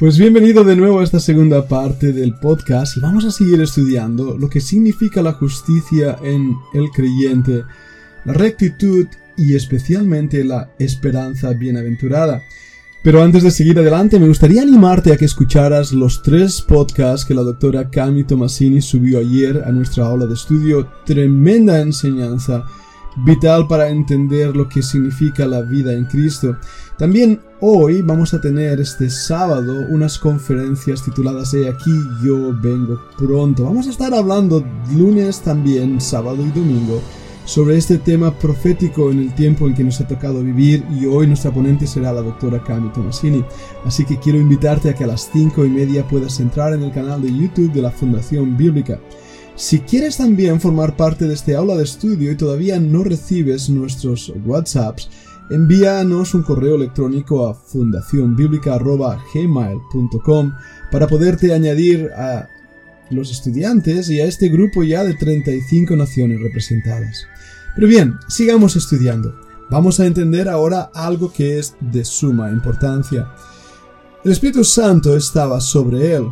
Pues bienvenido de nuevo a esta segunda parte del podcast y vamos a seguir estudiando lo que significa la justicia en el creyente, la rectitud y especialmente la esperanza bienaventurada. Pero antes de seguir adelante, me gustaría animarte a que escucharas los tres podcasts que la doctora Cami Tomasini subió ayer a nuestra aula de estudio. Tremenda enseñanza, vital para entender lo que significa la vida en Cristo. También hoy vamos a tener este sábado unas conferencias tituladas He aquí yo vengo pronto. Vamos a estar hablando lunes también, sábado y domingo sobre este tema profético en el tiempo en que nos ha tocado vivir y hoy nuestra ponente será la doctora Cami Tomasini. Así que quiero invitarte a que a las cinco y media puedas entrar en el canal de YouTube de la Fundación Bíblica. Si quieres también formar parte de este aula de estudio y todavía no recibes nuestros WhatsApps, envíanos un correo electrónico a fundacionbiblica.gmail.com para poderte añadir a los estudiantes y a este grupo ya de 35 naciones representadas. Pero bien, sigamos estudiando. Vamos a entender ahora algo que es de suma importancia. El Espíritu Santo estaba sobre él.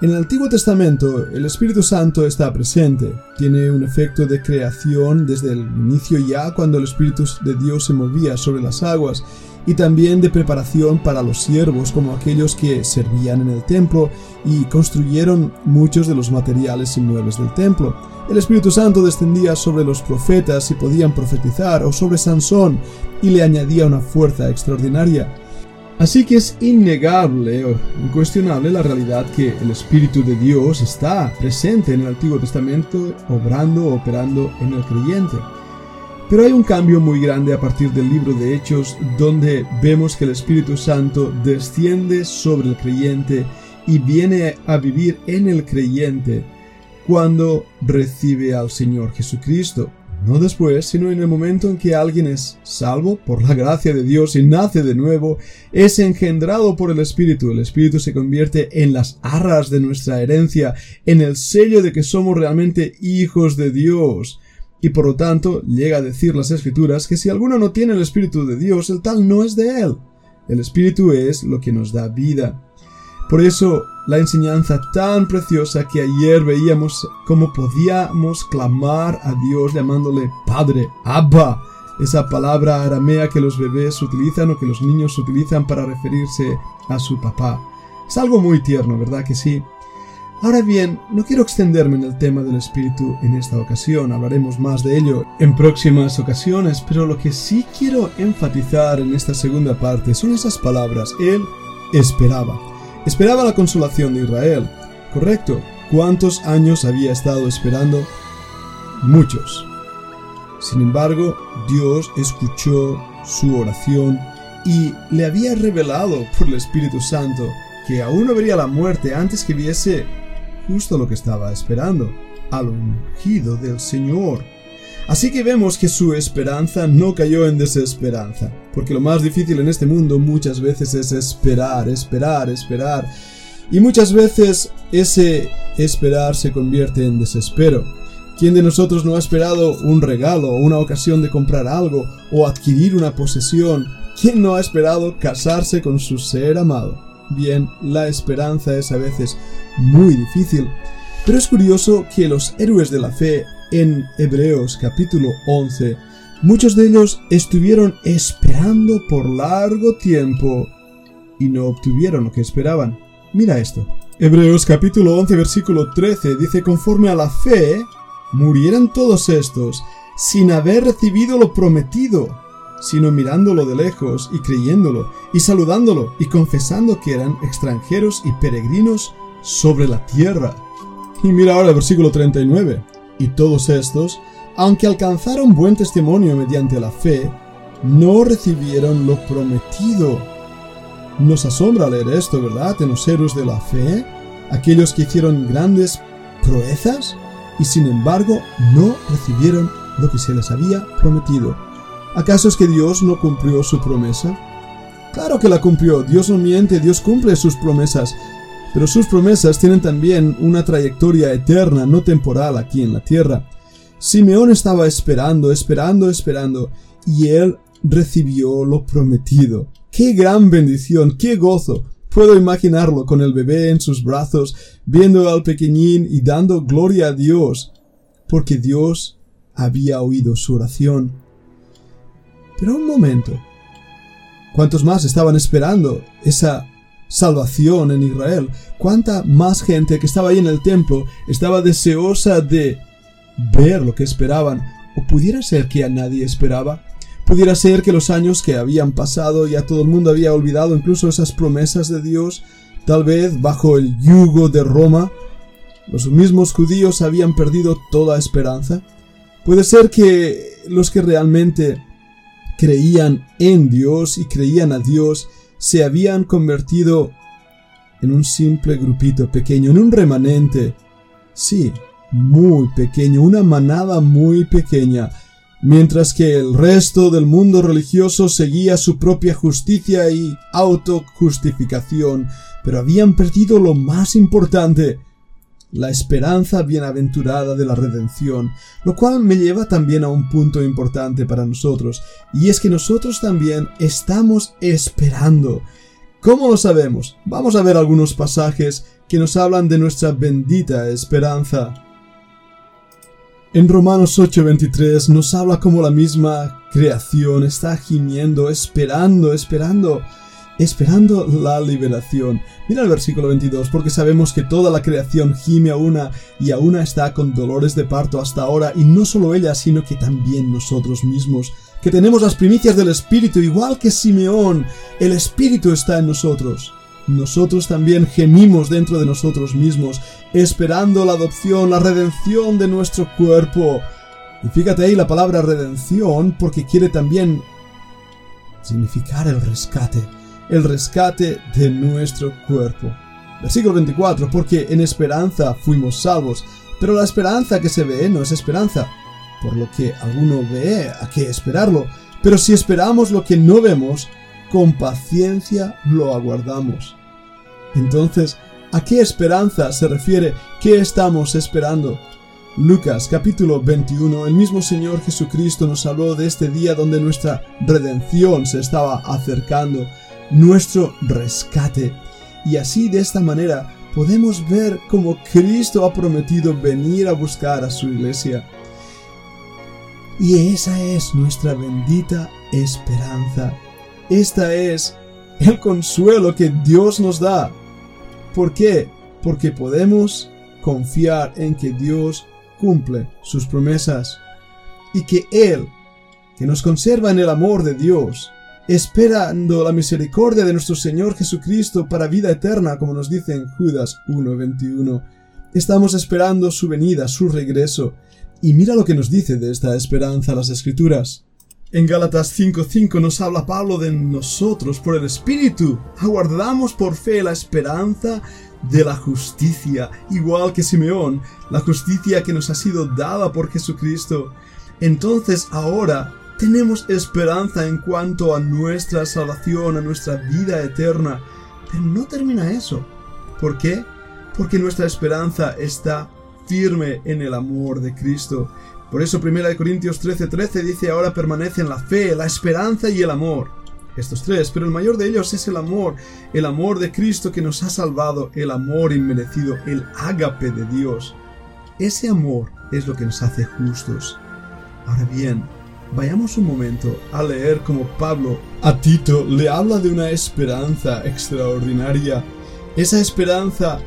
En el Antiguo Testamento el Espíritu Santo está presente, tiene un efecto de creación desde el inicio ya cuando el Espíritu de Dios se movía sobre las aguas y también de preparación para los siervos como aquellos que servían en el templo y construyeron muchos de los materiales y muebles del templo. El Espíritu Santo descendía sobre los profetas y podían profetizar o sobre Sansón y le añadía una fuerza extraordinaria. Así que es innegable o incuestionable la realidad que el Espíritu de Dios está presente en el Antiguo Testamento, obrando, operando en el creyente. Pero hay un cambio muy grande a partir del libro de Hechos donde vemos que el Espíritu Santo desciende sobre el creyente y viene a vivir en el creyente cuando recibe al Señor Jesucristo. No después, sino en el momento en que alguien es salvo por la gracia de Dios y nace de nuevo, es engendrado por el Espíritu. El Espíritu se convierte en las arras de nuestra herencia, en el sello de que somos realmente hijos de Dios y por lo tanto llega a decir las escrituras que si alguno no tiene el Espíritu de Dios, el tal no es de él. El Espíritu es lo que nos da vida. Por eso, la enseñanza tan preciosa que ayer veíamos cómo podíamos clamar a Dios llamándole Padre, Abba, esa palabra aramea que los bebés utilizan o que los niños utilizan para referirse a su papá. Es algo muy tierno, ¿verdad que sí? Ahora bien, no quiero extenderme en el tema del espíritu en esta ocasión, hablaremos más de ello en próximas ocasiones, pero lo que sí quiero enfatizar en esta segunda parte son esas palabras. Él esperaba. Esperaba la consolación de Israel. Correcto. ¿Cuántos años había estado esperando? Muchos. Sin embargo, Dios escuchó su oración y le había revelado por el Espíritu Santo que aún no vería la muerte antes que viese justo lo que estaba esperando, al ungido del Señor. Así que vemos que su esperanza no cayó en desesperanza, porque lo más difícil en este mundo muchas veces es esperar, esperar, esperar, y muchas veces ese esperar se convierte en desespero. ¿Quién de nosotros no ha esperado un regalo una ocasión de comprar algo o adquirir una posesión? ¿Quién no ha esperado casarse con su ser amado? Bien, la esperanza es a veces muy difícil, pero es curioso que los héroes de la fe en Hebreos capítulo 11, muchos de ellos estuvieron esperando por largo tiempo y no obtuvieron lo que esperaban. Mira esto. Hebreos capítulo 11 versículo 13 dice conforme a la fe, murieran todos estos sin haber recibido lo prometido sino mirándolo de lejos y creyéndolo, y saludándolo y confesando que eran extranjeros y peregrinos sobre la tierra. Y mira ahora el versículo 39. Y todos estos, aunque alcanzaron buen testimonio mediante la fe, no recibieron lo prometido. Nos asombra leer esto, ¿verdad? En los héroes de la fe, aquellos que hicieron grandes proezas y sin embargo no recibieron lo que se les había prometido. ¿Acaso es que Dios no cumplió su promesa? Claro que la cumplió. Dios no miente, Dios cumple sus promesas. Pero sus promesas tienen también una trayectoria eterna, no temporal aquí en la tierra. Simeón estaba esperando, esperando, esperando, y él recibió lo prometido. ¡Qué gran bendición! ¡Qué gozo! Puedo imaginarlo con el bebé en sus brazos, viendo al pequeñín y dando gloria a Dios, porque Dios había oído su oración. Pero un momento. ¿Cuántos más estaban esperando esa salvación en Israel? ¿Cuánta más gente que estaba ahí en el templo estaba deseosa de ver lo que esperaban? ¿O pudiera ser que a nadie esperaba? Pudiera ser que los años que habían pasado ya todo el mundo había olvidado incluso esas promesas de Dios, tal vez bajo el yugo de Roma, los mismos judíos habían perdido toda esperanza. Puede ser que los que realmente creían en Dios y creían a Dios se habían convertido en un simple grupito pequeño, en un remanente. Sí, muy pequeño, una manada muy pequeña, mientras que el resto del mundo religioso seguía su propia justicia y autojustificación, pero habían perdido lo más importante, la esperanza bienaventurada de la redención, lo cual me lleva también a un punto importante para nosotros, y es que nosotros también estamos esperando. ¿Cómo lo sabemos? Vamos a ver algunos pasajes que nos hablan de nuestra bendita esperanza. En Romanos 8:23 nos habla como la misma creación está gimiendo, esperando, esperando, esperando la liberación. Mira el versículo 22, porque sabemos que toda la creación gime a una y a una está con dolores de parto hasta ahora, y no solo ella, sino que también nosotros mismos, que tenemos las primicias del Espíritu, igual que Simeón, el Espíritu está en nosotros nosotros también gemimos dentro de nosotros mismos, esperando la adopción, la redención de nuestro cuerpo. Y fíjate ahí la palabra redención porque quiere también significar el rescate, el rescate de nuestro cuerpo. Versículo 24, porque en esperanza fuimos salvos, pero la esperanza que se ve no es esperanza, por lo que alguno ve a qué esperarlo, pero si esperamos lo que no vemos, con paciencia lo aguardamos. Entonces, ¿a qué esperanza se refiere? ¿Qué estamos esperando? Lucas capítulo 21, el mismo Señor Jesucristo nos habló de este día donde nuestra redención se estaba acercando, nuestro rescate. Y así de esta manera podemos ver cómo Cristo ha prometido venir a buscar a su iglesia. Y esa es nuestra bendita esperanza. Esta es el consuelo que Dios nos da. ¿Por qué? Porque podemos confiar en que Dios cumple sus promesas y que Él, que nos conserva en el amor de Dios, esperando la misericordia de nuestro Señor Jesucristo para vida eterna, como nos dice en Judas 1.21, estamos esperando su venida, su regreso. Y mira lo que nos dice de esta esperanza las Escrituras. En Gálatas 5:5 nos habla Pablo de nosotros por el Espíritu. Aguardamos por fe la esperanza de la justicia, igual que Simeón, la justicia que nos ha sido dada por Jesucristo. Entonces ahora tenemos esperanza en cuanto a nuestra salvación, a nuestra vida eterna. Pero no termina eso. ¿Por qué? Porque nuestra esperanza está firme en el amor de Cristo. Por eso 1 Corintios 13:13 13 dice ahora permanecen la fe, la esperanza y el amor. Estos tres, pero el mayor de ellos es el amor, el amor de Cristo que nos ha salvado, el amor inmerecido, el ágape de Dios. Ese amor es lo que nos hace justos. Ahora bien, vayamos un momento a leer como Pablo a Tito le habla de una esperanza extraordinaria, esa esperanza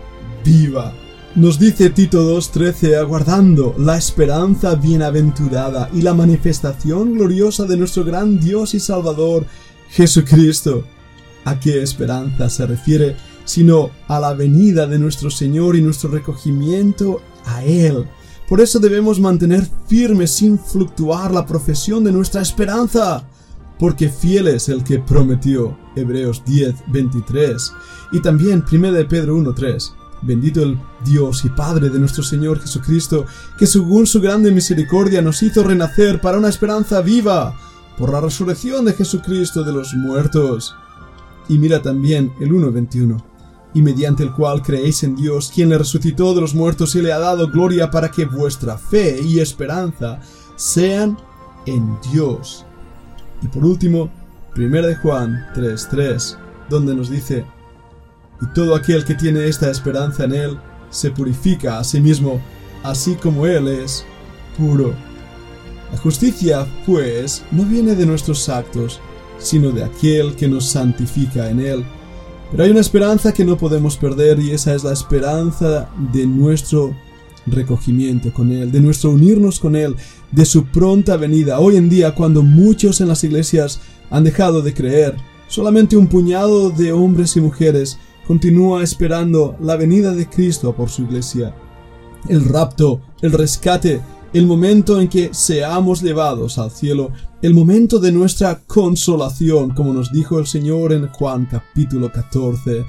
viva, nos dice Tito 2.13, aguardando la esperanza bienaventurada y la manifestación gloriosa de nuestro gran Dios y Salvador, Jesucristo. ¿A qué esperanza se refiere? Sino a la venida de nuestro Señor y nuestro recogimiento a Él. Por eso debemos mantener firme sin fluctuar la profesión de nuestra esperanza. Porque fiel es el que prometió. Hebreos 10.23. Y también 1 Pedro 1.3 Bendito el Dios y Padre de nuestro Señor Jesucristo, que según su grande misericordia nos hizo renacer para una esperanza viva por la resurrección de Jesucristo de los muertos. Y mira también el 1.21, y mediante el cual creéis en Dios, quien le resucitó de los muertos y le ha dado gloria para que vuestra fe y esperanza sean en Dios. Y por último, 1 de Juan 3.3, donde nos dice, y todo aquel que tiene esta esperanza en Él se purifica a sí mismo, así como Él es puro. La justicia, pues, no viene de nuestros actos, sino de aquel que nos santifica en Él. Pero hay una esperanza que no podemos perder y esa es la esperanza de nuestro recogimiento con Él, de nuestro unirnos con Él, de su pronta venida. Hoy en día, cuando muchos en las iglesias han dejado de creer, solamente un puñado de hombres y mujeres continúa esperando la venida de Cristo por su iglesia. El rapto, el rescate, el momento en que seamos llevados al cielo, el momento de nuestra consolación, como nos dijo el Señor en Juan capítulo 14,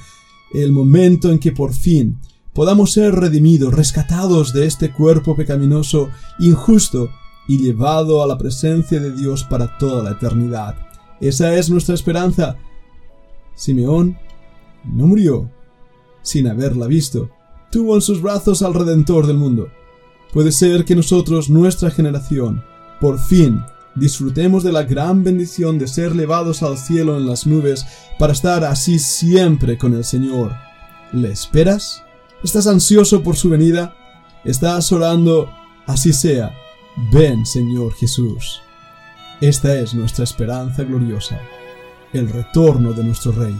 el momento en que por fin podamos ser redimidos, rescatados de este cuerpo pecaminoso, injusto, y llevado a la presencia de Dios para toda la eternidad. Esa es nuestra esperanza. Simeón no murió sin haberla visto. Tuvo en sus brazos al Redentor del mundo. Puede ser que nosotros, nuestra generación, por fin disfrutemos de la gran bendición de ser llevados al cielo en las nubes para estar así siempre con el Señor. ¿Le esperas? ¿Estás ansioso por su venida? ¿Estás orando? Así sea. Ven, Señor Jesús. Esta es nuestra esperanza gloriosa, el retorno de nuestro Rey.